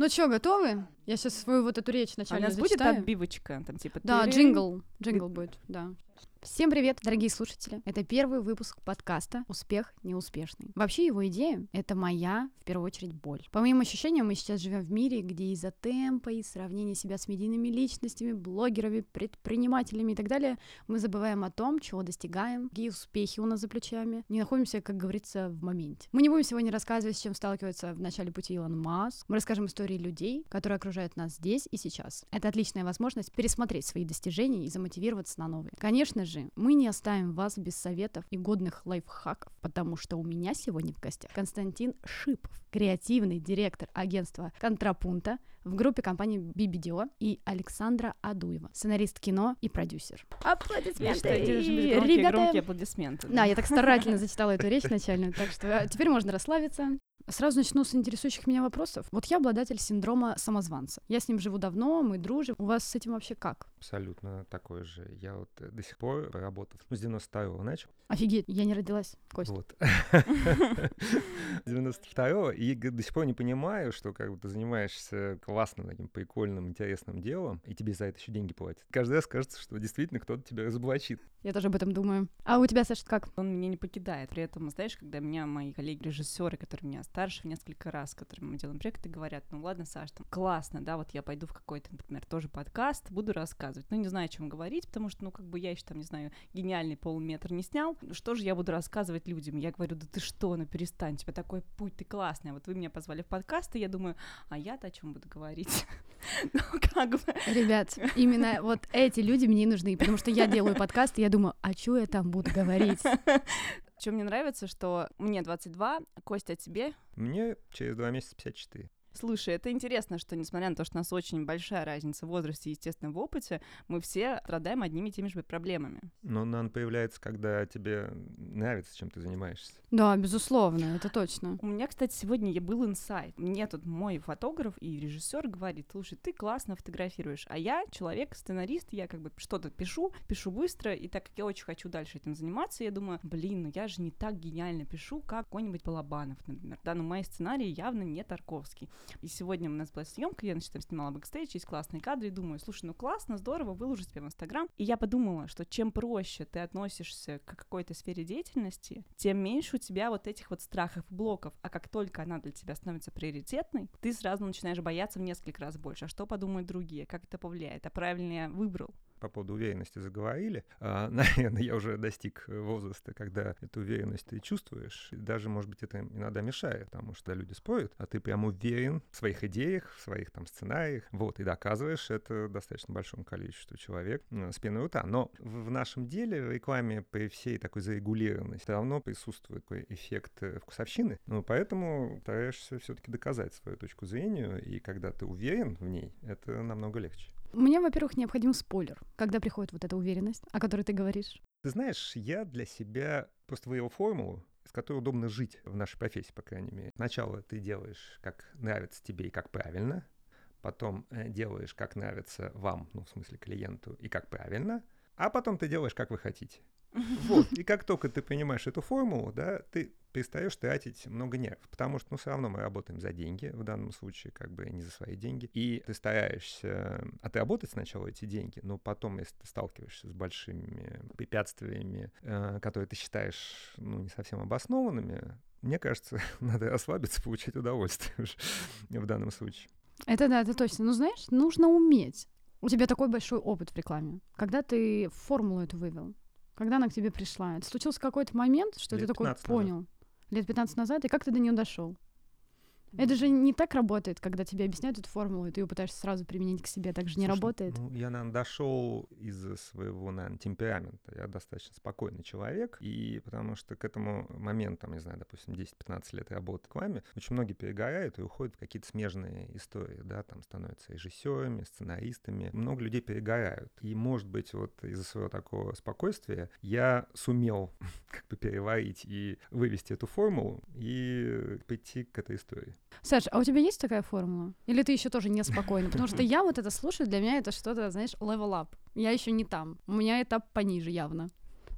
Ну что, готовы? Я сейчас свою вот эту речь А у нас будет зачитаю. отбивочка, там типа... Да, джингл. Джингл будет, да. Всем привет, дорогие слушатели. Это первый выпуск подкаста «Успех неуспешный». Вообще его идея — это моя, в первую очередь, боль. По моим ощущениям, мы сейчас живем в мире, где из-за темпа и сравнения себя с медийными личностями, блогерами, предпринимателями и так далее, мы забываем о том, чего достигаем, какие успехи у нас за плечами, не находимся, как говорится, в моменте. Мы не будем сегодня рассказывать, с чем сталкивается в начале пути Илон Маск. Мы расскажем истории людей, которые окружают нас здесь и сейчас. Это отличная возможность пересмотреть свои достижения и замотивироваться на новые. Конечно же, мы не оставим вас без советов и годных лайфхаков, потому что у меня сегодня в гостях Константин Шипов, креативный директор агентства Контрапунта в группе компании BBDO и Александра Адуева, сценарист кино и продюсер. Видишь, что громкие, Ребята, громкие аплодисменты. да, я так старательно зачитала эту речь начальную, так что теперь можно расслабиться. Сразу начну с интересующих меня вопросов. Вот я обладатель синдрома самозванца. Я с ним живу давно, мы дружим. У вас с этим вообще как? Абсолютно такой же. Я вот э, до сих пор, работав, ну, с 92-го начал, Офигеть, я не родилась, Костя. вот, с 92-го, и до сих пор не понимаю, что как бы ты занимаешься классным таким прикольным, интересным делом, и тебе за это еще деньги платят. Каждый раз кажется, что действительно кто-то тебя разоблачит. Я тоже об этом думаю. А у тебя, Саша, как? Он меня не покидает. При этом, знаешь, когда меня мои коллеги-режиссеры, которые меня старше в несколько раз, с которыми мы делаем проекты, говорят, ну ладно, Саш, там классно, да, вот я пойду в какой-то, например, тоже подкаст, буду рассказывать. Ну, не знаю, о чем говорить, потому что, ну, как бы я еще там, не знаю, гениальный полметр не снял. Что же я буду рассказывать людям? Я говорю, да ты что, ну перестань, у тебя такой путь, ты классный. А Вот вы меня позвали в подкаст, и я думаю, а я-то о чем буду говорить? Ну, как бы. Ребят, именно вот эти люди мне нужны, потому что я делаю подкаст, и я думаю, а что я там буду говорить? Чем мне нравится, что мне 22, Костя, а тебе? Мне через два месяца 54. Слушай, это интересно, что несмотря на то, что у нас очень большая разница в возрасте и, естественно, в опыте, мы все страдаем одними и теми же проблемами. Но она появляется, когда тебе нравится, чем ты занимаешься. Да, безусловно, это точно. У меня, кстати, сегодня и был инсайт. Мне тут мой фотограф и режиссер говорит, слушай, ты классно фотографируешь, а я человек, сценарист, я как бы что-то пишу, пишу быстро, и так как я очень хочу дальше этим заниматься, я думаю, блин, ну я же не так гениально пишу, как какой-нибудь Балабанов, например. Да, но мои сценарии явно не Тарковский. И сегодня у нас была съемка, я, значит, там снимала бэкстейдж, есть классные кадры, и думаю, слушай, ну классно, здорово, выложу себе в Инстаграм. И я подумала, что чем проще ты относишься к какой-то сфере деятельности, тем меньше у тебя вот этих вот страхов и блоков. А как только она для тебя становится приоритетной, ты сразу начинаешь бояться в несколько раз больше. А что подумают другие? Как это повлияет? А правильно я выбрал? По поводу уверенности заговорили. А, наверное, я уже достиг возраста, когда эту уверенность ты чувствуешь. И даже, может быть, это иногда мешает, потому что люди спорят, а ты прям уверен в своих идеях, в своих там сценариях, вот, и доказываешь это достаточно большому количеству человек с пеной рта. Но в нашем деле, в рекламе, при всей такой зарегулированности, все равно присутствует такой эффект э, вкусовщины. Ну, поэтому стараешься все-таки доказать свою точку зрения, и когда ты уверен в ней, это намного легче. Мне, во-первых, необходим спойлер, когда приходит вот эта уверенность, о которой ты говоришь. Ты знаешь, я для себя просто выявил формулу, с которой удобно жить в нашей профессии, по крайней мере. Сначала ты делаешь, как нравится тебе и как правильно, потом э, делаешь, как нравится вам, ну, в смысле клиенту, и как правильно, а потом ты делаешь, как вы хотите. Вот. И как только ты понимаешь эту формулу, да, ты перестаешь тратить много нервов, потому что, ну, все равно мы работаем за деньги, в данном случае, как бы не за свои деньги, и ты стараешься отработать сначала эти деньги, но потом, если ты сталкиваешься с большими препятствиями, э, которые ты считаешь, ну, не совсем обоснованными, мне кажется, надо расслабиться, получать удовольствие в данном случае. Это да, это точно. Ну, знаешь, нужно уметь. У тебя такой большой опыт в рекламе. Когда ты формулу эту вывел? Когда она к тебе пришла? Это случился какой-то момент, что Лет ты такой 15 назад. Лет 15 назад, и как ты до нее дошел? Это же не так работает, когда тебе объясняют эту формулу, и ты ее пытаешься сразу применить к себе. Так же не Слушай, работает. Ну, я, наверное, дошел из-за своего, наверное, темперамента. Я достаточно спокойный человек, и потому что к этому моменту, там, не знаю, допустим, 10-15 лет работы к вами, очень многие перегорают и уходят в какие-то смежные истории, да, там становятся режиссерами, сценаристами. Много людей перегорают. И, может быть, вот из-за своего такого спокойствия я сумел как бы переварить и вывести эту формулу и прийти к этой истории. Саш, а у тебя есть такая формула? Или ты еще тоже неспокойный? Потому что я вот это слушаю, для меня это что-то, знаешь, level up. Я еще не там. У меня этап пониже явно.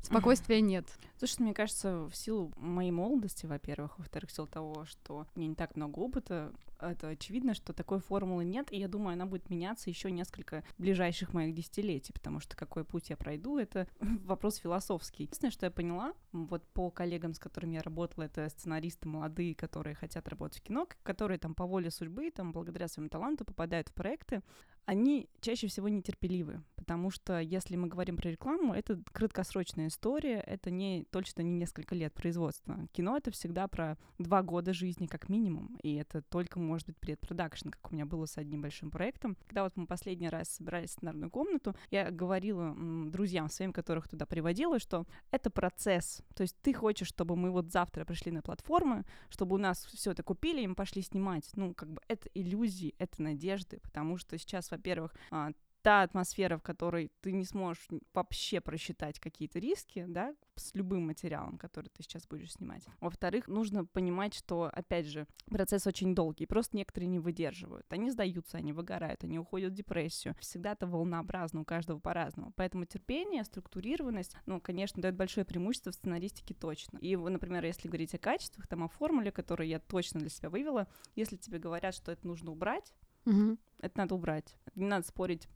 Спокойствия нет. Слушай, мне кажется, в силу моей молодости, во-первых, во-вторых, в силу того, что у меня не так много опыта, это очевидно, что такой формулы нет, и я думаю, она будет меняться еще несколько ближайших моих десятилетий, потому что какой путь я пройду, это вопрос философский. Единственное, что я поняла, вот по коллегам, с которыми я работала, это сценаристы молодые, которые хотят работать в кино, которые там по воле судьбы, там благодаря своему таланту попадают в проекты, они чаще всего нетерпеливы, потому что если мы говорим про рекламу, это краткосрочная история, это не точно не несколько лет производства. Кино — это всегда про два года жизни как минимум, и это только может быть предпродакшн, как у меня было с одним большим проектом. Когда вот мы последний раз собирались в сценарную комнату, я говорила друзьям своим, которых туда приводила, что это процесс. То есть ты хочешь, чтобы мы вот завтра пришли на платформы, чтобы у нас все это купили, и мы пошли снимать. Ну, как бы это иллюзии, это надежды, потому что сейчас во-первых, а, та атмосфера, в которой ты не сможешь вообще просчитать какие-то риски, да, с любым материалом, который ты сейчас будешь снимать. Во-вторых, нужно понимать, что, опять же, процесс очень долгий, просто некоторые не выдерживают. Они сдаются, они выгорают, они уходят в депрессию. Всегда это волнообразно, у каждого по-разному. Поэтому терпение, структурированность, ну, конечно, дает большое преимущество в сценаристике точно. И, например, если говорить о качествах, там, о формуле, которую я точно для себя вывела, если тебе говорят, что это нужно убрать, Мгм. это надо убрать. Не надо спорить,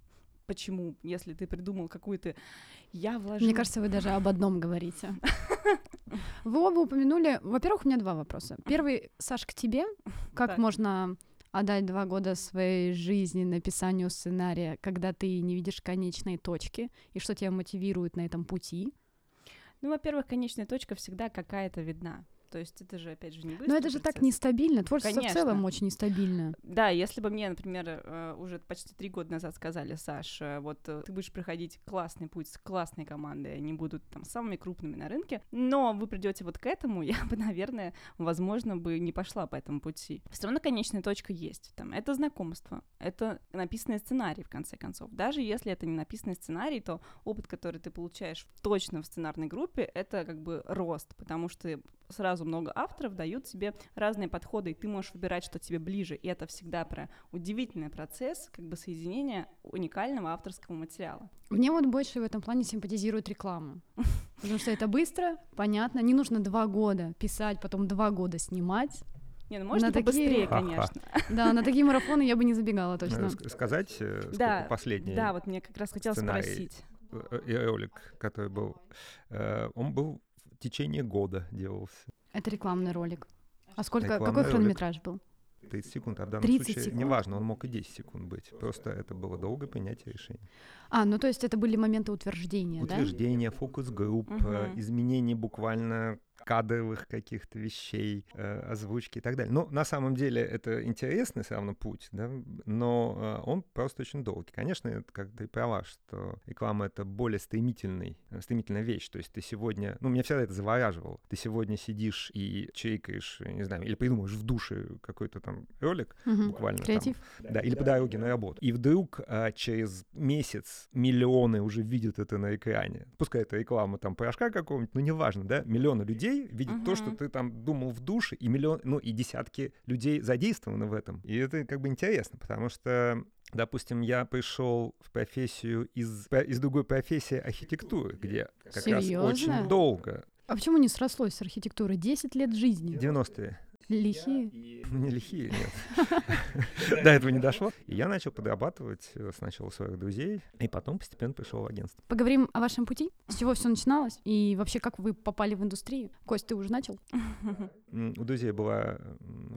почему, если ты придумал какую-то... Я вложил... Мне кажется, вы даже об одном говорите. Вы оба упомянули... Во-первых, у меня два вопроса. Первый, Саш, к тебе. Как Так. можно отдать два года своей жизни написанию сценария, когда ты не видишь конечной точки, и что тебя мотивирует на этом пути? Ну, во-первых, конечная точка всегда какая-то видна. То есть это же, опять же, не быстрый Но это же так процесс. нестабильно. Творчество в Конечно. целом очень нестабильно. Да, если бы мне, например, э, уже почти три года назад сказали, Саш, э, вот э, ты будешь проходить классный путь с классной командой, они будут там самыми крупными на рынке, но вы придете вот к этому, я бы, наверное, возможно, бы не пошла по этому пути. Все равно конечная точка есть. Там, это знакомство, это написанный сценарий, в конце концов. Даже если это не написанный сценарий, то опыт, который ты получаешь точно в сценарной группе, это как бы рост, потому что сразу много авторов дают тебе разные подходы, и ты можешь выбирать, что тебе ближе. И это всегда про удивительный процесс как бы соединения уникального авторского материала. Мне вот больше в этом плане симпатизирует реклама. Потому что это быстро, понятно. Не нужно два года писать, потом два года снимать. Не, ну можно На такие- побыстрее, Ха-ха. конечно. Да, на такие марафоны я бы не забегала точно. Надо ск- сказать, э, сколько Да, последний Да, вот мне как раз хотелось спросить. э, э, ролик, который был, э, он был в течение года делался. Это рекламный ролик. А сколько, Рекламный какой хронометраж был? 30 секунд, а в данном 30 случае секунд? неважно, он мог и 10 секунд быть. Просто это было долгое принятие решения. А, ну то есть это были моменты утверждения, да? Утверждение, фокус-групп, Мгм. изменение буквально кадровых каких-то вещей, э, озвучки и так далее. Ну, на самом деле, это интересный все равно путь, да, но э, он просто очень долгий. Конечно, это, как ты права, что реклама — это более стремительный, э, стремительная вещь. То есть ты сегодня... Ну, меня всегда это завораживало. Ты сегодня сидишь и чирикаешь, не знаю, или придумаешь в душе какой-то там ролик, Мгм. буквально там, Креатив. да, или по дороге на работу. И вдруг а, через месяц миллионы уже видят это на экране. Пускай это реклама там порошка какого-нибудь, но неважно, да, миллионы людей видят то, что ты там думал в душе, и миллион, ну и десятки людей задействованы в этом. И это как бы интересно, потому что Допустим, я пришел в профессию из, из другой профессии архитектуры, где как раз Серьёзно? очень долго, А почему не срослось с архитектурой? 10 лет жизни. 90-е, Лихие. Не лихие, нет. До этого не дошло. И я начал подрабатывать э, сначала у своих друзей, и потом постепенно пришел в агентство. Поговорим о вашем пути. С чего все начиналось? И вообще, как вы попали в индустрию? Кость, ты уже начал? У друзей была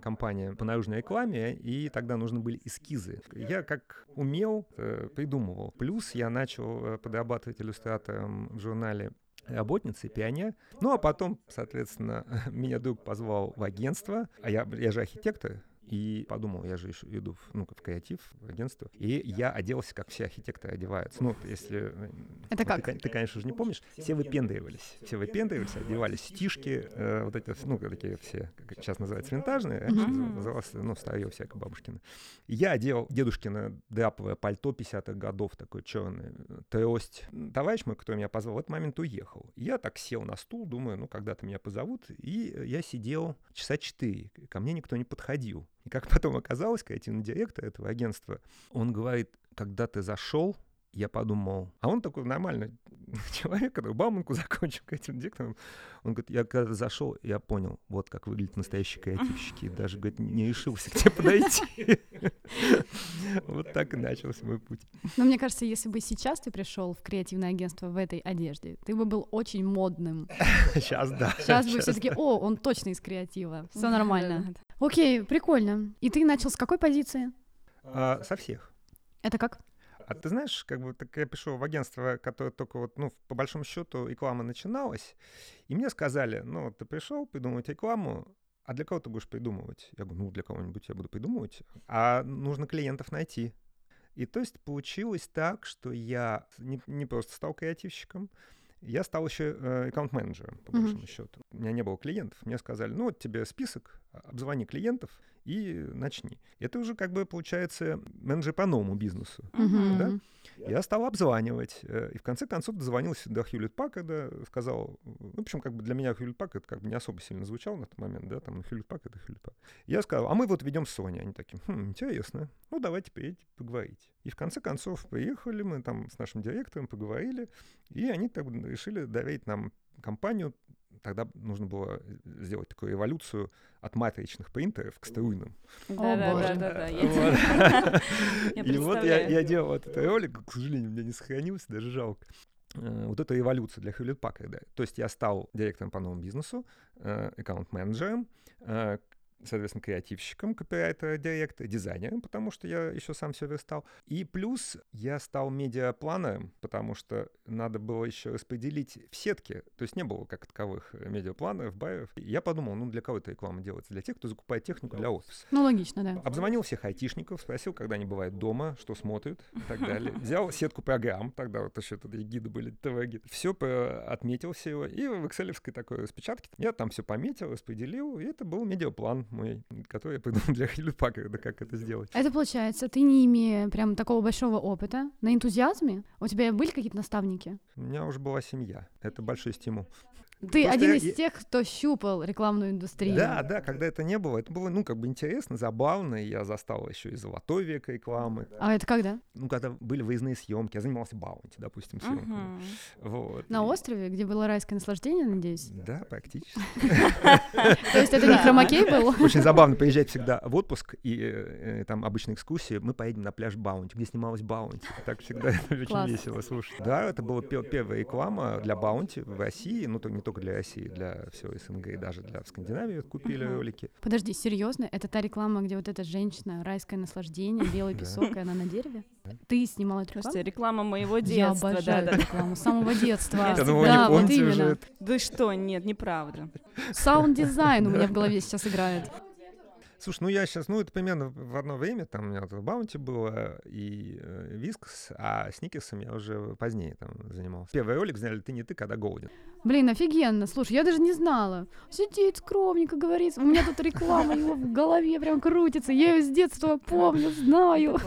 компания по наружной рекламе, и тогда нужны были эскизы. Я как умел, э, придумывал. Плюс я начал э, подрабатывать иллюстратором в журнале работницы, пионер. Ну, а потом, соответственно, меня друг позвал в агентство, а я, я же архитектор, и подумал, я же иду в, ну, в креатив, в агентство, и я оделся, как все архитекторы одеваются. Ну, если... э, Это ну, как? Ты, ты, конечно же, не помнишь. Все выпендривались. Все выпендривались, одевали стишки, э, вот эти, ну, такие все, как сейчас называется, винтажные, раньше Мгм. называлось, ну, старье всякое бабушкино. Я одел дедушкино драповое пальто 50-х годов, такое черное, трость. Товарищ мой, который меня позвал, в этот момент уехал. Я так сел на стул, думаю, ну, когда-то меня позовут, и я сидел часа четыре, ко мне никто не подходил. И как потом оказалось, креативный директор этого агентства, он говорит, когда ты зашел, я подумал, а он такой нормальный человек, который Бауманку закончил этим дикторам. Он говорит, я когда зашел, я понял, вот как выглядят настоящие креативщики. Даже, говорит, не решился к тебе подойти. Вот так и начался мой путь. Но мне кажется, если бы сейчас ты пришел в креативное агентство в этой одежде, ты бы был очень модным. Сейчас, да. Сейчас бы все таки о, он точно из креатива. Все нормально. Окей, прикольно. И ты начал с какой позиции? А, со всех. Это как? А ты знаешь, как бы так я пришел в агентство, которое только вот, ну, по большому счету, реклама начиналась, и мне сказали, ну, ты пришел придумывать рекламу, а для кого ты будешь придумывать? Я говорю, ну, для кого-нибудь я буду придумывать, а нужно клиентов найти. И то есть получилось так, что я не, не просто стал креативщиком, я стал еще э, аккаунт-менеджером, по mm-hmm. большому счету. У меня не было клиентов. Мне сказали, ну вот тебе список, обзвони клиентов и начни. Это уже как бы получается менеджер по новому бизнесу. Mm-hmm. Да? Я стал обзванивать. Э, и в конце концов дозвонился до Хьюлит Паккарда, сказал, ну, в общем, как бы для меня Хьюлит Паккард как бы не особо сильно звучал на тот момент, да, там, Хьюлит Паккард это Хьюлит Паккард. Я сказал, а мы вот ведем Sony. Они такие, хм, интересно, ну, давайте приедете поговорить. И в конце концов приехали, мы там с нашим директором поговорили, и они так решили доверить нам компанию тогда нужно было сделать такую эволюцию от матричных принтеров к струйным. Да, да, да, да, И вот я делал этот ролик, к сожалению, у меня не сохранился, даже жалко э, вот эта эволюция для Хьюлит Паккарда. То есть я стал директором по новому бизнесу, э, аккаунт-менеджером, э, соответственно, креативщиком, копирайтера, директора, дизайнером, потому что я еще сам все верстал. И плюс я стал медиапланером, потому что надо было еще распределить в сетке, то есть не было как таковых медиапланеров, байеров. И я подумал, ну для кого эта реклама делается? Для тех, кто закупает технику для офиса. Ну, логично, да. Обзвонил всех айтишников, спросил, когда они бывают дома, что смотрят и так далее. Взял сетку программ, тогда вот еще тут гиды были, ТВ-гиды. Все отметил все и в excel такой распечатке я там все пометил, распределил, и это был медиаплан мой, который я придумал для Хьюлит Паккарда, как это сделать. Это получается, ты не имея прям такого большого опыта, на энтузиазме, у тебя были какие-то наставники? У меня уже была семья, это большой стимул. Ты Просто один я, из тех, кто щупал рекламную индустрию. Да, да, когда это не было, это было, ну, как бы интересно, забавно, и я застал еще и золотой век рекламы. А это когда? Ну, когда были выездные съемки, я занимался баунти, допустим, съемками. Угу. Вот. На острове, где было райское наслаждение, надеюсь? Да, практически. То есть это не хромакей был? Очень забавно приезжать всегда в отпуск, и э, там обычная экскурсия, мы поедем на пляж Баунти, где снималась Баунти. Так всегда очень весело слушать. Да, это была первая реклама для Баунти в России, ну, не только для России, для всего СНГ и даже для Скандинавии купили uh-huh. ролики. Подожди, серьезно? Это та реклама, где вот эта женщина, райское наслаждение, белый песок, и она на дереве? Ты снимала эту рекламу? реклама моего детства. Я обожаю эту рекламу, с самого детства. Да, вот именно. Да что, нет, неправда. Саунд-дизайн у меня в голове сейчас играет. Слушай, ну я сейчас, ну это примерно в одно время, там у меня вот Баунти было и э, Вискас, а Сникерсом я уже позднее там занимался. Первый ролик взяли «Ты не ты, когда голоден». Блин, офигенно, слушай, я даже не знала. Сидит скромненько, говорит, у меня тут реклама его в голове прям крутится, я ее с детства помню, знаю.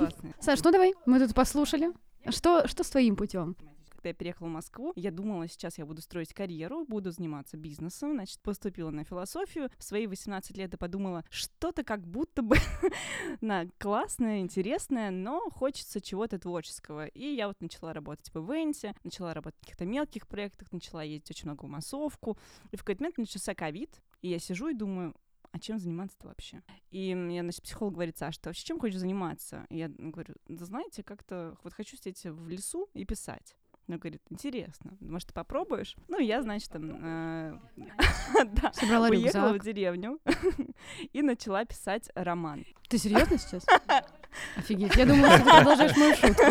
Саш, ну давай, мы тут послушали. Что, что с твоим путем? Когда я переехала в Москву, я думала, сейчас я буду строить карьеру, буду заниматься бизнесом, значит, поступила на философию. В свои 18 лет я подумала, что-то как будто бы на классное, интересное, но хочется чего-то творческого. И я вот начала работать в ивенте, начала работать в каких-то мелких проектах, начала ездить очень много в массовку. И в какой-то момент начался ковид, и я сижу и думаю, а чем заниматься-то вообще? И мне, значит, психолог говорит, Саша, ты вообще чем хочешь заниматься? И я говорю, да знаете, как-то вот хочу сидеть в лесу и писать. Она говорит, интересно, может, ты попробуешь? Ну, я, значит, там э, уехала в деревню и начала писать роман. Ты серьезно сейчас? Офигеть, я думала, что ты продолжаешь мою шутку.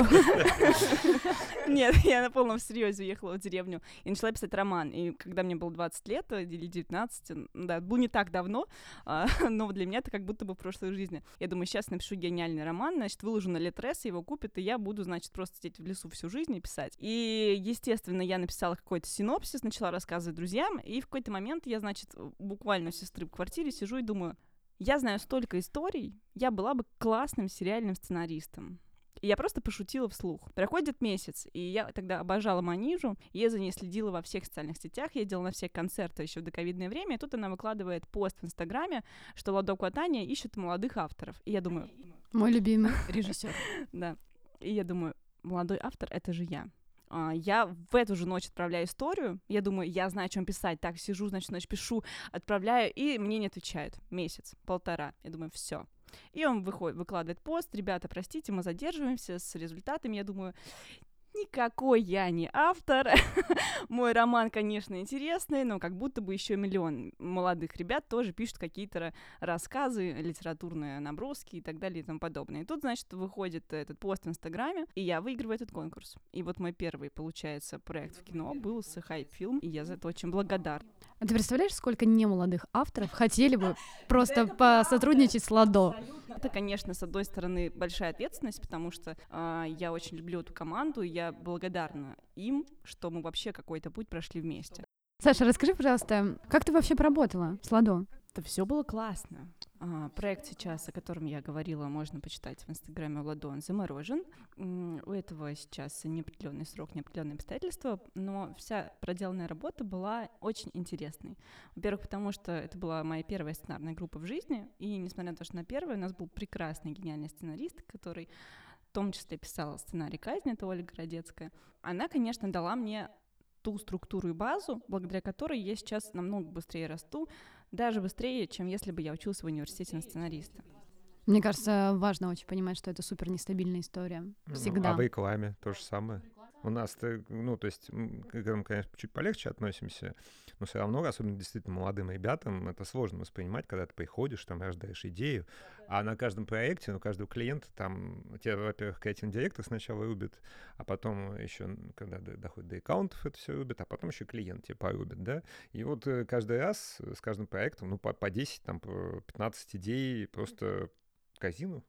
Нет, я на полном серьезе уехала в деревню и начала писать роман. И когда мне было 20 лет или 19, да, было не так давно, а, но для меня это как будто бы в прошлой жизни. Я думаю, сейчас напишу гениальный роман, значит, выложу на Литрес, его купят, и я буду, значит, просто сидеть в лесу всю жизнь и писать. И, естественно, я написала какой-то синопсис, начала рассказывать друзьям, и в какой-то момент я, значит, буквально у сестры в квартире сижу и думаю, я знаю столько историй, я была бы классным сериальным сценаристом. И я просто пошутила вслух. Проходит месяц, и я тогда обожала Манижу, я за ней следила во всех социальных сетях, ездила на все концерты еще в доковидное время, и тут она выкладывает пост в Инстаграме, что Ладок Ватания ищет молодых авторов. И я думаю... Мой любимый режиссер. Да. И я думаю, молодой автор — это же я. А, я в эту же ночь отправляю историю, я думаю, я знаю, о чем писать, так, сижу, значит, ночь пишу, отправляю, и мне не отвечают. Месяц, полтора. Я думаю, все. И он выходит, выкладывает пост, ребята, простите, мы задерживаемся с результатами. Я думаю, Никакой я не автор. Мой роман, конечно, интересный, но как будто бы еще миллион молодых ребят тоже пишут какие-то рассказы, литературные наброски и так далее и тому подобное. И тут, значит, выходит этот пост в Инстаграме, и я выигрываю этот конкурс. И вот мой первый, получается, проект в кино был с Хайп Фильм, и я за это очень благодарна. А ты представляешь, сколько немолодых авторов хотели бы просто посотрудничать с Ладо? Это, конечно, с одной стороны, большая ответственность, потому что э, я очень люблю эту команду, и я благодарна им, что мы вообще какой-то путь прошли вместе. Саша, расскажи, пожалуйста, как ты вообще поработала с Ладо? Это все было классно. А, проект сейчас, о котором я говорила, можно почитать в инстаграме Владон заморожен. У этого сейчас неопределенный срок, неопределенные обстоятельства, но вся проделанная работа была очень интересной. Во-первых, потому что это была моя первая сценарная группа в жизни, и несмотря на то, что на первой у нас был прекрасный, гениальный сценарист, который в том числе писала сценарий казни, это Ольга Городецкая. Она, конечно, дала мне ту структуру и базу, благодаря которой я сейчас намного быстрее расту, даже быстрее, чем если бы я учился в университете на сценариста. Мне кажется, важно очень понимать, что это супер нестабильная история. Ну, Всегда. Ну, а в рекламе то же самое. У нас, ну, то есть, к этому, конечно, чуть полегче относимся, но все равно, особенно действительно молодым ребятам, это сложно воспринимать, когда ты приходишь, там, рождаешь идею, а на каждом проекте, у каждого клиента, там, тебя, во-первых, креативный директор сначала рубит, а потом еще, когда доходит до аккаунтов, это все рубит, а потом еще клиент тебя порубит, да, и вот э, каждый раз с каждым проектом, ну, по, по 10, там, по 15 идей просто казину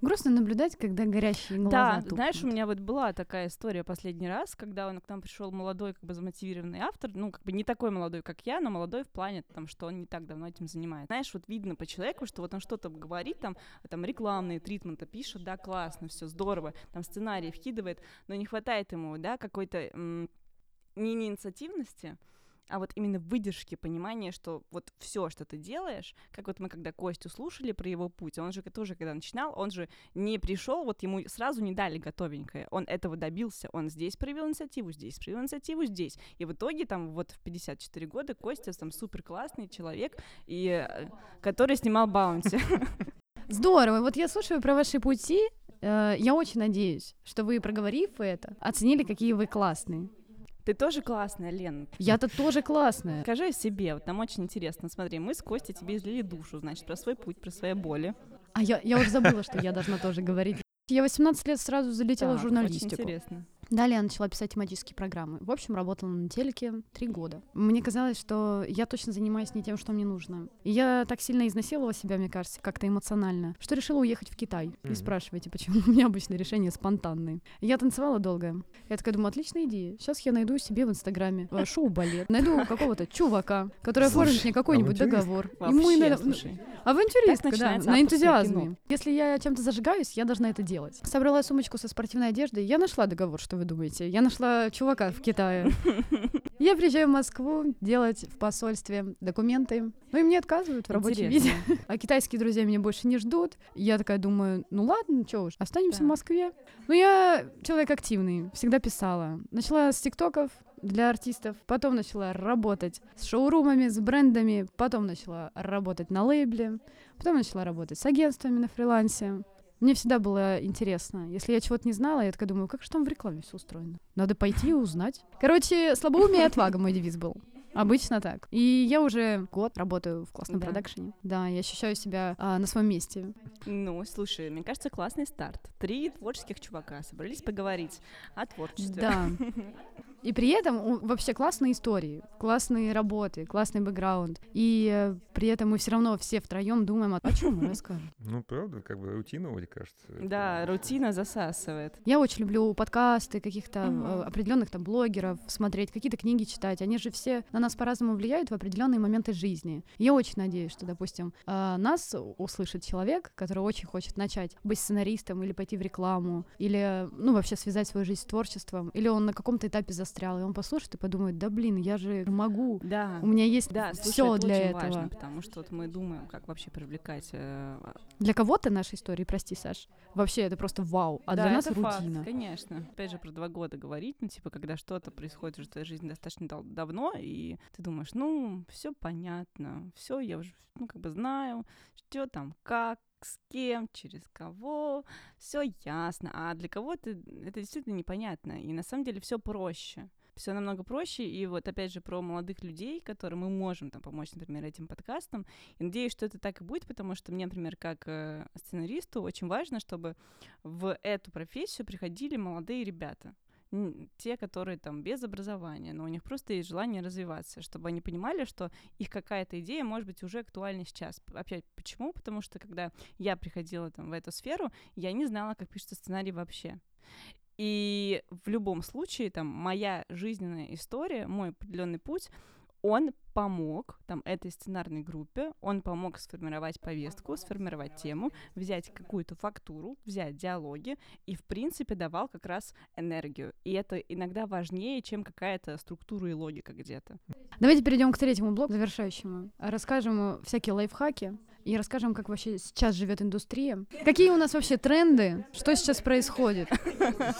Грустно наблюдать, когда горящие глаза Да, тухнут. знаешь, у меня вот была такая история последний раз, когда он к нам пришел молодой, как бы замотивированный автор, ну, как бы не такой молодой, как я, но молодой в плане, там, что он не так давно этим занимается. Знаешь, вот видно по человеку, что вот он что-то говорит, там, там рекламные тритменты пишет, да, классно, все здорово, там сценарий вкидывает, но не хватает ему, да, какой-то не инициативности, а вот именно выдержки, понимания, что вот все, что ты делаешь, как вот мы когда Костю слушали про его путь, он же тоже, когда начинал, он же не пришел, вот ему сразу не дали готовенькое, он этого добился, он здесь проявил инициативу, здесь проявил инициативу, здесь, и в итоге там вот в 54 года Костя там супер классный человек, и э, который снимал Баунти. Здорово, вот я слушаю про ваши пути, э, я очень надеюсь, что вы, проговорив это, оценили, какие вы классные. Ты тоже классная, Лен. Я-то тоже классная. Скажи о себе, вот нам очень интересно. Смотри, мы с Костей тебе излили душу, значит, про свой путь, про свои боли. А я, я уже забыла, что я должна тоже говорить. Я 18 лет сразу залетела так, в журналистику. Очень интересно. Далее я начала писать тематические программы. В общем, работала на телеке три года. Мне казалось, что я точно занимаюсь не тем, что мне нужно. И я так сильно изнасиловала себя, мне кажется, как-то эмоционально, что решила уехать в Китай. Mm-hmm. Не спрашивайте, почему у меня обычно решения спонтанные. Я танцевала долго. Я такая думаю, отличная идея. Сейчас я найду себе в Инстаграме э, шоу-балет. Найду какого-то чувака, который оформит мне какой-нибудь договор. И мы, слушай. Авантюристка, да, на энтузиазме. Если я чем-то зажигаюсь, я должна это делать. Собрала сумочку со спортивной одеждой, я нашла договор, что вы думаете? Я нашла чувака в Китае. Я приезжаю в Москву делать в посольстве документы. Ну и мне отказывают в рабочей визе. А китайские друзья меня больше не ждут. Я такая думаю, ну ладно, что уж, останемся да. в Москве. Ну я человек активный, всегда писала. Начала с тиктоков, для артистов, потом начала работать с шоурумами, с брендами, потом начала работать на лейбле, потом начала работать с агентствами на фрилансе. Мне всегда было интересно. Если я чего-то не знала, я такая думаю, как же там в рекламе все устроено? Надо пойти и узнать. Короче, слабоумие и отвага мой девиз был. Обычно так. И я уже год работаю в классном да. продакшене. Да, я ощущаю себя а, на своем месте. Ну, слушай, мне кажется, классный старт. Три творческих чувака собрались поговорить о творчестве. Да. И при этом вообще классные истории, классные работы, классный бэкграунд. И э, при этом мы все равно все втроем думаем, о чем мы расскажем. Ну, правда, как бы рутина, мне кажется. Да, рутина засасывает. Я очень люблю подкасты каких-то mm-hmm. определенных там блогеров, смотреть, какие-то книги читать. Они же все на нас по-разному влияют в определенные моменты жизни. Я очень надеюсь, что, допустим, э, нас услышит человек, который очень хочет начать быть сценаристом или пойти в рекламу, или, ну, вообще связать свою жизнь с творчеством, или он на каком-то этапе застал застрял, и он послушает и подумает, да блин, я же могу, Да. у меня есть Да, все это для очень этого. важно, потому что вот мы думаем, как вообще привлекать. э, Для кого-то наши истории, прости, Саш, вообще это просто вау, а да, для нас это факт, рутина. конечно. Опять же, про два года говорить, ну, типа, когда что-то происходит уже в твоей жизни достаточно дал- давно, и ты думаешь, ну, все понятно, все я уже, ну, как бы знаю, что там, как, с кем, через кого, все ясно. А для кого-то это действительно непонятно. И на самом деле все проще. Все намного проще. И вот опять же про молодых людей, которым мы можем там помочь, например, этим подкастом. И надеюсь, что это так и будет, потому что мне, например, как э, сценаристу очень важно, чтобы в эту профессию приходили молодые ребята. Те, которые там без образования, но у них просто есть желание развиваться, чтобы они понимали, что их какая-то идея может быть уже актуальна сейчас. Опять, почему? Потому что когда я приходила там в эту сферу, я не знала, как пишется сценарий вообще. И в любом случае, там, моя жизненная история, мой определенный путь, он помог там этой сценарной группе, он помог сформировать повестку, сформировать тему, взять какую-то фактуру, взять диалоги и, в принципе, давал как раз энергию. И это иногда важнее, чем какая-то структура и логика где-то. Давайте перейдем к третьему блоку, завершающему. Расскажем всякие лайфхаки и расскажем, как вообще сейчас живет индустрия. Какие у нас вообще тренды? Что сейчас происходит?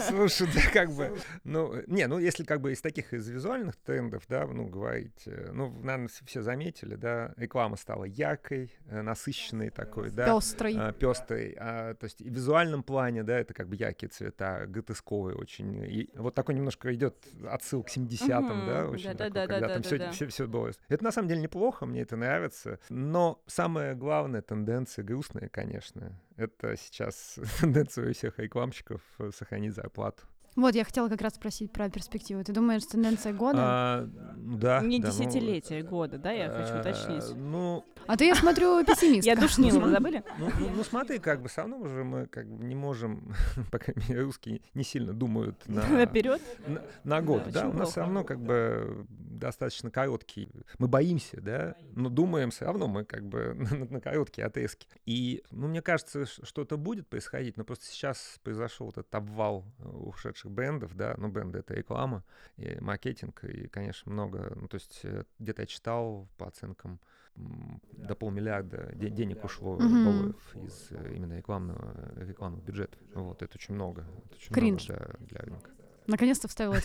Слушай, да как бы, ну, не, ну, если как бы из таких, из визуальных трендов, да, ну, говорить, э, ну, наверное, все заметили, да, реклама стала яркой, э, насыщенной такой, да, Пестрый. пестрой, а, то есть в визуальном плане, да, это как бы яркие цвета, гротесковые очень, и вот такой немножко идет отсыл к 70-м, Мгм. да, очень такой, Да-да-да-да-да-да. когда там все, Да-да-да. все, все было. Это на самом деле неплохо, мне это нравится, но самая главная тенденция грустная, конечно, это сейчас тенденция у всех рекламщиков э, сохранить зарплату. Вот, я хотела как раз спросить про перспективу. Ты думаешь, тенденция года? А, ну да. Не да, ну, десятилетие года, да, я хочу э, уточнить. Ну, А ты, я смотрю, пессимистка. Я душнила, вы забыли? Ну, ну, ну, смотри, как бы все равно уже мы как бы не можем, по крайней мере, русские не сильно думают на, Наперед. на, на год, Да, да, у нас все равно как бы достаточно короткий. Мы боимся, да, но думаем все равно мы как бы на, на короткие отрезки. И, ну, мне кажется, что-то будет происходить, но просто сейчас произошел вот этот обвал э, ушедших брендов, да, ну, бренды — это реклама и маркетинг, и, конечно, много, ну, то есть э, где-то я читал по оценкам м, до полмиллиарда де- денег ушло Мгм. долларов из э, именно рекламного, рекламного бюджета. Вот, это очень много. Это очень Кринж. много для, для рынка. Наконец-то вставила.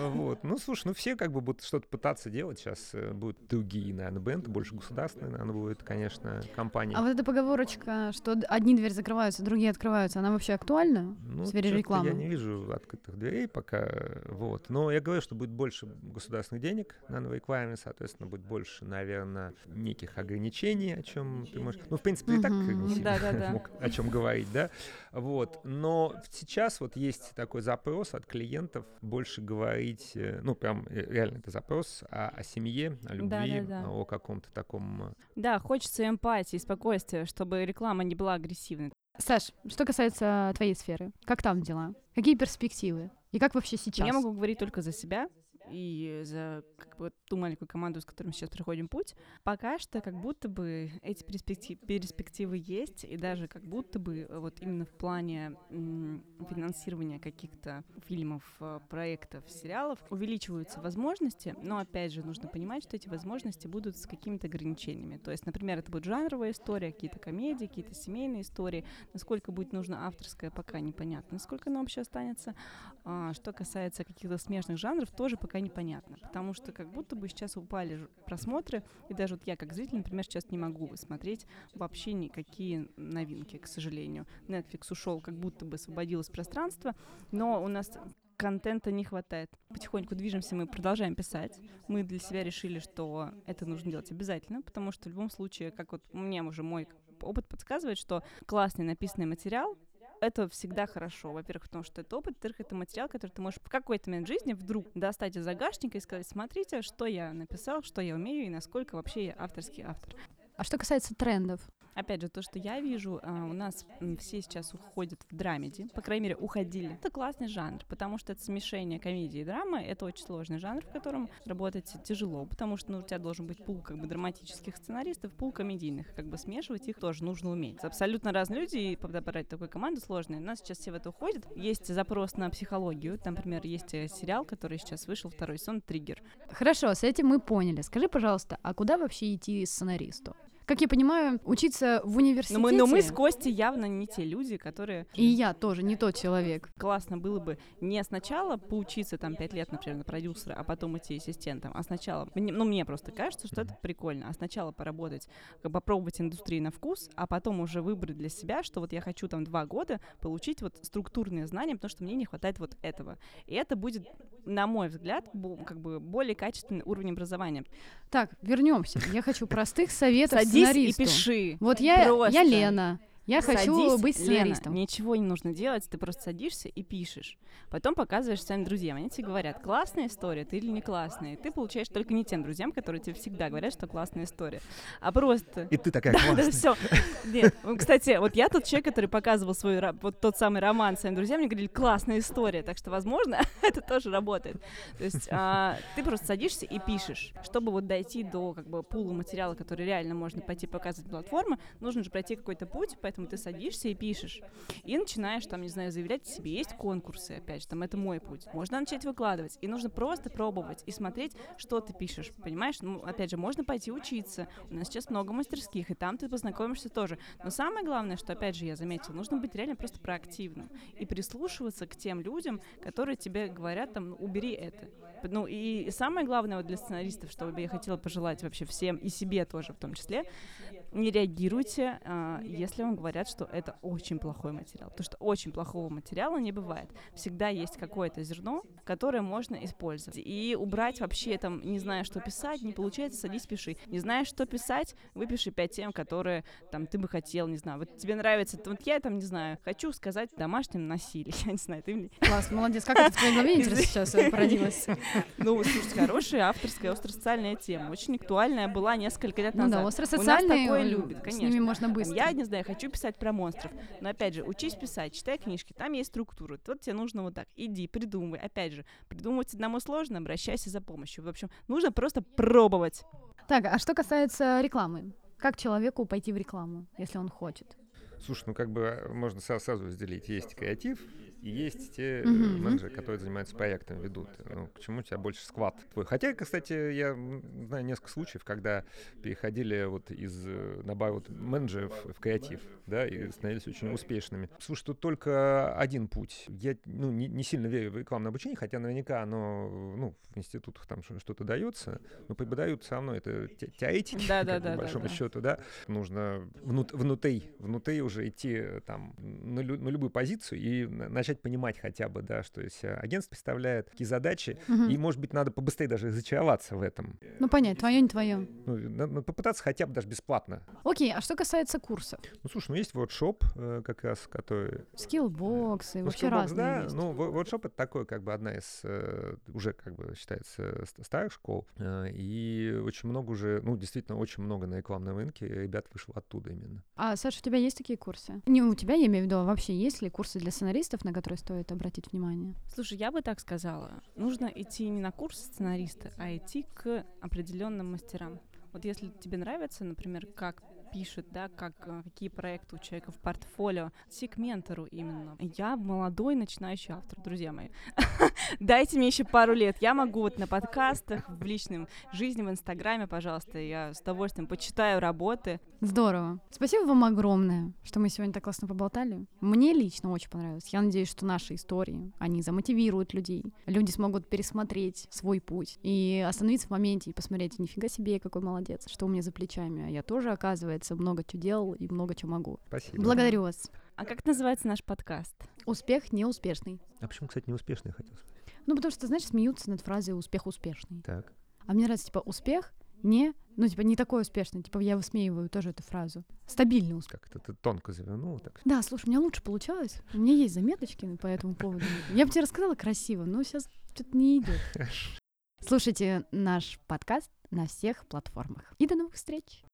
Вот. Ну, слушай, ну все как бы будут что-то пытаться делать. Сейчас э, будут другие, наверное, бренды, больше государственные, наверное, будет, конечно, компании. А вот эта поговорочка, что одни двери закрываются, другие открываются, она вообще актуальна Ну, в сфере рекламы? Я не вижу открытых дверей пока, вот. Но я говорю, что будет больше государственных денег на новые рекламе, соответственно, будет больше, наверное, неких ограничений, о чем ты можешь... Ну, в принципе, и так не сильно мог о чем говорить, да? Вот. Но сейчас вот есть такой запрос от клиентов больше говорить, э, ну, прям э, реально это запрос о, о семье, о любви, Да-да-да. о каком-то таком э, Да, хочется эмпатии, спокойствия, чтобы реклама не была агрессивной. Саш, что касается твоей сферы, как там дела? Какие перспективы? И как вообще сейчас? Я могу говорить только за себя и за как бы, ту маленькую команду, с которой мы сейчас проходим путь. Пока что как будто бы эти перспективы, перспективы есть, и даже как будто бы э, вот именно в плане финансирования каких-то фильмов, э, проектов, сериалов увеличиваются возможности, но опять же нужно понимать, что эти возможности будут с какими-то ограничениями. То есть, например, это будет жанровая история, какие-то комедии, какие-то семейные истории. Насколько будет нужно авторское, пока непонятно. Насколько оно вообще останется. А, что касается каких-то смежных жанров, тоже пока непонятно, потому что как будто бы сейчас упали просмотры, и даже вот я как зритель, например, сейчас не могу смотреть вообще никакие новинки, к сожалению. Netflix ушел, как будто бы освободилось пространство, но у нас контента не хватает. Потихоньку движемся, мы продолжаем писать. Мы для себя решили, что это нужно делать обязательно, потому что в любом случае, как вот мне уже мой опыт подсказывает, что классный написанный материал это всегда хорошо. Во-первых, потому что это опыт, во-вторых, это материал, который ты можешь в какой-то момент жизни вдруг достать из загашника и сказать, смотрите, что я написал, что я умею и насколько вообще я авторский автор. А что касается трендов? Опять же, то, что я вижу, а, у нас все сейчас уходят в драмеди, по крайней мере, уходили. Это классный жанр, потому что это смешение комедии и драмы, это очень сложный жанр, в котором работать тяжело, потому что ну, у тебя должен быть пул как бы драматических сценаристов, пул комедийных, как бы смешивать их тоже нужно уметь. Абсолютно разные люди, и подобрать такую команду сложно. У нас сейчас все в это уходят. Есть запрос на психологию, там, например, есть э, сериал, который сейчас вышел, второй сон «Триггер». Хорошо, с этим мы поняли. Скажи, пожалуйста, а куда вообще идти сценаристу? Как я понимаю, учиться в университете... Но мы, но мы с Костей явно не те люди, которые... И я тоже не тот человек. Классно было бы не сначала поучиться там пять лет, например, на продюсера, а потом идти ассистентом, а сначала... Ну, мне просто кажется, что это прикольно. А сначала поработать, попробовать индустрии на вкус, а потом уже выбрать для себя, что вот я хочу там два года получить вот структурные знания, потому что мне не хватает вот этого. И это будет, на мой взгляд, как бы более качественный уровень образования. Так, вернемся. Я хочу простых советов Садись и пиши. Вот я, я Лена. Я хочу Садись, быть сценаристом. Лена, ничего не нужно делать, ты просто садишься и пишешь. Потом показываешь своим друзьям. Они тебе говорят, классная история ты или не классная. И ты получаешь только не тем друзьям, которые тебе всегда говорят, что классная история, а просто... И ты такая классная. Да, все. Нет, кстати, вот я тот человек, который показывал свой вот тот самый роман своим друзьям, мне говорили, классная история. Так что, возможно, это тоже работает. То есть а, ты просто садишься и пишешь. Чтобы вот дойти до как бы пула материала, который реально можно пойти показывать платформы, нужно же пройти какой-то путь, поэтому ты садишься и пишешь. И начинаешь там, не знаю, заявлять себе. Есть конкурсы, опять же, там это мой путь. Можно начать выкладывать. И нужно просто пробовать и смотреть, что ты пишешь. Понимаешь? Ну, опять же, можно пойти учиться. У нас сейчас много мастерских, и там ты познакомишься тоже. Но самое главное, что, опять же, я заметила, нужно быть реально просто проактивным и прислушиваться к тем людям, которые тебе говорят, там, ну, убери это. Ну, и самое главное вот для сценаристов, что бы я хотела пожелать вообще всем, и себе тоже в том числе, не реагируйте, э, если вам говорят, что это очень плохой материал. Потому что очень плохого материала не бывает. Всегда есть какое-то зерно, которое можно использовать. И убрать вообще там, не зная, что писать, не получается, садись, пиши. Не знаешь, что писать, выпиши пять тем, которые там ты бы хотел, не знаю. Вот тебе нравится, вот я там, не знаю, хочу сказать домашнем насилии. Я не знаю, ты мне... Класс, молодец. Как это в твоей голове, интересно, сейчас э, породилось? Ну, слушайте, хорошая авторская остросоциальная тема. Очень актуальная была несколько лет назад. Ну да, остросоциальные любит, конечно. С ними можно быстро. Я, не знаю, хочу писать про монстров. Но, опять же, учись писать, читай книжки, там есть структура. Вот тебе нужно вот так. Иди, придумывай. Опять же, придумывать одному сложно, обращайся за помощью. В общем, нужно просто пробовать. Так, а что касается рекламы? Как человеку пойти в рекламу, если он хочет? Слушай, ну как бы а, можно сразу разделить. Есть креатив, и есть те mm-hmm. менеджеры, которые занимаются проектом, ведут. Ну, к чему у тебя больше сквад твой? Хотя, кстати, я знаю несколько случаев, когда переходили вот из, э, наоборот, менеджеров в креатив, да, и становились очень успешными. Слушай, тут только один путь. Я, ну, не, не сильно верю в рекламное обучение, хотя наверняка оно, ну, в институтах там что-то дается, но преподают все равно это теоретики, да, да, да, по большому да, счету, да. Нужно внут, внутри, внутри уже идти там на, лю, на любую позицию и начать начать понимать хотя бы, да, что из агентство представляет, какие задачи, угу. и, может быть, надо побыстрее даже зачароваться в этом. Ну, понять, твое, не твое. Ну, надо попытаться хотя бы даже бесплатно. Окей, а что касается курсов? Ну, слушай, ну, есть воркшоп э, как раз, который... Скиллбоксы, ну, вообще разные да, есть. ну, воркшоп — это такой, как бы, одна из, э, уже, как бы, считается, старых школ, э, и очень много уже, ну, действительно, очень много на рекламном рынке ребят вышло оттуда именно. А, Саша, у тебя есть такие курсы? Не у тебя, я имею в виду, а вообще есть ли курсы для сценаристов, на которые стоит обратить внимание? Слушай, я бы так сказала. Нужно идти не на курс сценариста, а идти к определенным мастерам. Вот если тебе нравится, например, как пишет, да, как, э, какие проекты у человека в портфолио, сегментеру именно. Я молодой начинающий автор, друзья мои. Дайте мне еще пару лет. Я могу вот на подкастах, в личном жизни, в Инстаграме, пожалуйста, я с удовольствием почитаю работы. Здорово. Спасибо вам огромное, что мы сегодня так классно поболтали. Мне лично очень понравилось. Я надеюсь, что наши истории, они замотивируют людей. Люди смогут пересмотреть свой путь и остановиться в моменте и посмотреть, нифига себе, какой молодец, что у меня за плечами. А я тоже, оказывается, оказывается, много чего делал и много чего могу. Спасибо. Благодарю вас. А как называется наш подкаст? Успех неуспешный. А почему, кстати, неуспешный хотел сказать? Ну, потому что, знаешь, смеются над фразой «успех успешный». Так. А мне нравится, типа, успех не, ну, типа, не такой успешный. Типа, я высмеиваю тоже эту фразу. Стабильный успех. Как это ты тонко завернул так. Да, слушай, у меня лучше получалось. У меня есть заметочки по этому поводу. Я бы тебе рассказала красиво, но сейчас что-то не идет. Слушайте наш подкаст на всех платформах. И до новых встреч!